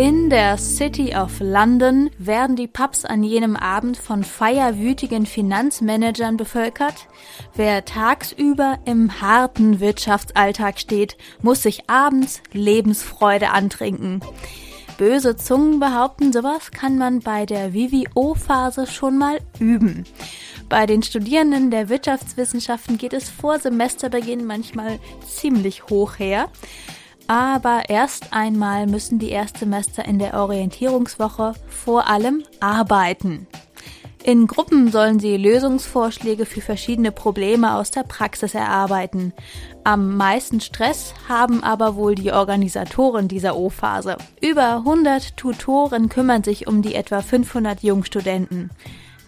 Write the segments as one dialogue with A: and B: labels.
A: In der City of London werden die Pubs an jenem Abend von feierwütigen Finanzmanagern bevölkert. Wer tagsüber im harten Wirtschaftsalltag steht, muss sich abends Lebensfreude antrinken. Böse Zungen behaupten, sowas kann man bei der VWO-Phase schon mal üben. Bei den Studierenden der Wirtschaftswissenschaften geht es vor Semesterbeginn manchmal ziemlich hoch her. Aber erst einmal müssen die Erstsemester in der Orientierungswoche vor allem arbeiten. In Gruppen sollen sie Lösungsvorschläge für verschiedene Probleme aus der Praxis erarbeiten. Am meisten Stress haben aber wohl die Organisatoren dieser O-Phase. Über 100 Tutoren kümmern sich um die etwa 500 Jungstudenten.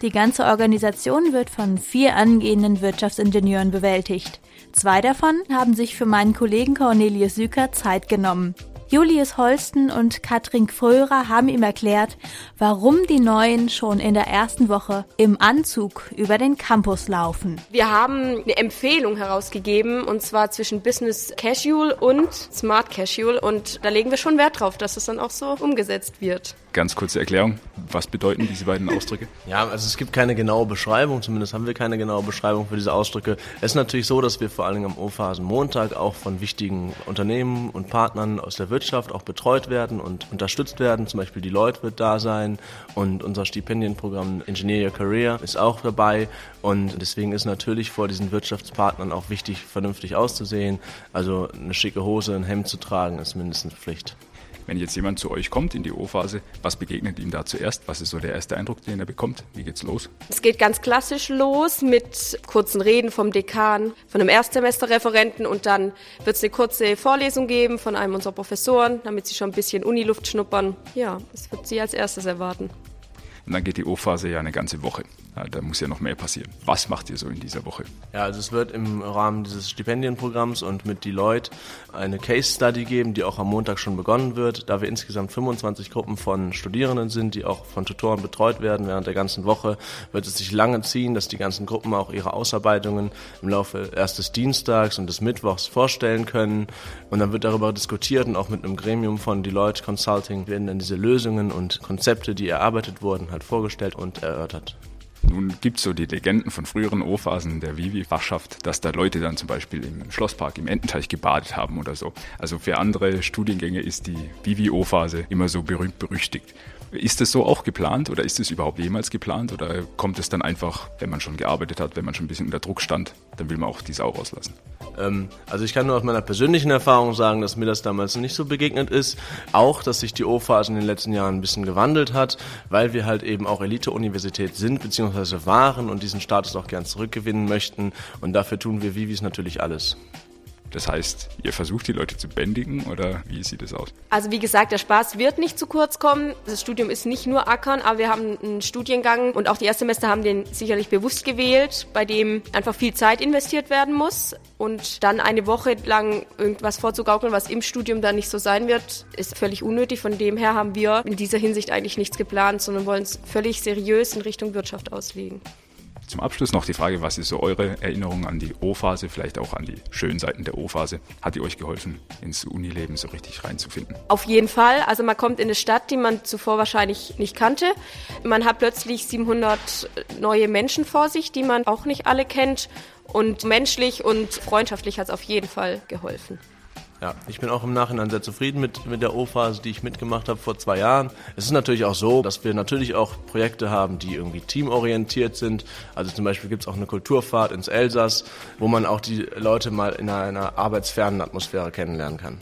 A: Die ganze Organisation wird von vier angehenden Wirtschaftsingenieuren bewältigt. Zwei davon haben sich für meinen Kollegen Cornelius Süker Zeit genommen. Julius Holsten und Katrin Fröhrer haben ihm erklärt, warum die Neuen schon in der ersten Woche im Anzug über den Campus laufen.
B: Wir haben eine Empfehlung herausgegeben und zwar zwischen Business Casual und Smart Casual und da legen wir schon Wert drauf, dass es dann auch so umgesetzt wird.
C: Ganz kurze Erklärung, was bedeuten diese beiden Ausdrücke?
D: Ja, also es gibt keine genaue Beschreibung, zumindest haben wir keine genaue Beschreibung für diese Ausdrücke. Es ist natürlich so, dass wir vor allem am O-Phasen Montag auch von wichtigen Unternehmen und Partnern aus der Wirtschaft auch betreut werden und unterstützt werden. Zum Beispiel die Leute wird da sein und unser Stipendienprogramm Engineer Your Career ist auch dabei. Und deswegen ist natürlich vor diesen Wirtschaftspartnern auch wichtig, vernünftig auszusehen. Also eine schicke Hose, ein Hemd zu tragen, ist mindestens Pflicht.
C: Wenn jetzt jemand zu euch kommt in die O-Phase, was begegnet ihm da zuerst? Was ist so der erste Eindruck, den er bekommt? Wie geht's los?
B: Es geht ganz klassisch los mit kurzen Reden vom Dekan, von einem Erstsemesterreferenten und dann wird es eine kurze Vorlesung geben von einem unserer Professoren, damit sie schon ein bisschen Uniluft schnuppern. Ja, das wird sie als erstes erwarten.
C: Und dann geht die O-Phase ja eine ganze Woche. Da muss ja noch mehr passieren. Was macht ihr so in dieser Woche?
D: Ja, also es wird im Rahmen dieses Stipendienprogramms und mit Deloitte eine Case Study geben, die auch am Montag schon begonnen wird. Da wir insgesamt 25 Gruppen von Studierenden sind, die auch von Tutoren betreut werden während der ganzen Woche, wird es sich lange ziehen, dass die ganzen Gruppen auch ihre Ausarbeitungen im Laufe erst des Dienstags und des Mittwochs vorstellen können. Und dann wird darüber diskutiert und auch mit einem Gremium von Deloitte Consulting werden dann diese Lösungen und Konzepte, die erarbeitet wurden, halt vorgestellt und erörtert.
C: Nun gibt es so die Legenden von früheren O-Phasen der Vivi-Fachschaft, dass da Leute dann zum Beispiel im Schlosspark im Ententeich gebadet haben oder so. Also für andere Studiengänge ist die Vivi-O-Phase immer so berühmt berüchtigt. Ist das so auch geplant oder ist es überhaupt jemals geplant oder kommt es dann einfach, wenn man schon gearbeitet hat, wenn man schon ein bisschen unter Druck stand, dann will man auch die Sau rauslassen?
D: Ähm, also ich kann nur aus meiner persönlichen Erfahrung sagen, dass mir das damals nicht so begegnet ist. Auch, dass sich die O-Phase in den letzten Jahren ein bisschen gewandelt hat, weil wir halt eben auch Elite-Universität sind bzw. waren und diesen Status auch gern zurückgewinnen möchten. Und dafür tun wir Vivis natürlich alles.
C: Das heißt, ihr versucht die Leute zu bändigen oder wie sieht es aus?
B: Also wie gesagt, der Spaß wird nicht zu kurz kommen. Das Studium ist nicht nur Ackern, aber wir haben einen Studiengang und auch die Erstsemester haben den sicherlich bewusst gewählt, bei dem einfach viel Zeit investiert werden muss. Und dann eine Woche lang irgendwas vorzugaukeln, was im Studium dann nicht so sein wird, ist völlig unnötig. Von dem her haben wir in dieser Hinsicht eigentlich nichts geplant, sondern wollen es völlig seriös in Richtung Wirtschaft auslegen.
C: Zum Abschluss noch die Frage, was ist so eure Erinnerung an die O-Phase, vielleicht auch an die schönen Seiten der O-Phase? Hat die euch geholfen, ins Unileben so richtig reinzufinden?
B: Auf jeden Fall. Also man kommt in eine Stadt, die man zuvor wahrscheinlich nicht kannte. Man hat plötzlich 700 neue Menschen vor sich, die man auch nicht alle kennt. Und menschlich und freundschaftlich hat es auf jeden Fall geholfen.
D: Ja, ich bin auch im Nachhinein sehr zufrieden mit, mit der O-Phase, die ich mitgemacht habe vor zwei Jahren. Es ist natürlich auch so, dass wir natürlich auch Projekte haben, die irgendwie teamorientiert sind. Also zum Beispiel gibt es auch eine Kulturfahrt ins Elsass, wo man auch die Leute mal in einer arbeitsfernen Atmosphäre kennenlernen kann.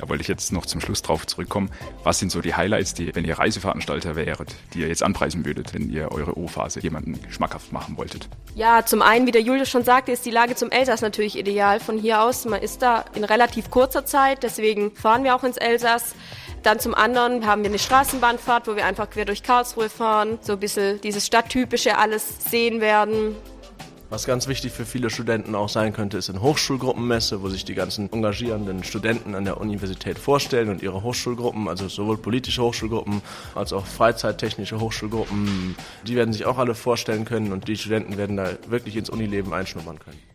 C: Da wollte ich jetzt noch zum Schluss drauf zurückkommen. Was sind so die Highlights, die, wenn ihr Reiseveranstalter wäret, die ihr jetzt anpreisen würdet, wenn ihr eure O-Phase jemanden schmackhaft machen wolltet?
B: Ja, zum einen, wie der Julius schon sagte, ist die Lage zum Elsass natürlich ideal. Von hier aus, man ist da in relativ kurzer Zeit, deswegen fahren wir auch ins Elsass. Dann zum anderen haben wir eine Straßenbahnfahrt, wo wir einfach quer durch Karlsruhe fahren, so ein bisschen dieses Stadttypische alles sehen werden.
D: Was ganz wichtig für viele Studenten auch sein könnte, ist eine Hochschulgruppenmesse, wo sich die ganzen engagierenden Studenten an der Universität vorstellen und ihre Hochschulgruppen, also sowohl politische Hochschulgruppen als auch freizeittechnische Hochschulgruppen, die werden sich auch alle vorstellen können und die Studenten werden da wirklich ins Unileben einschnuppern können.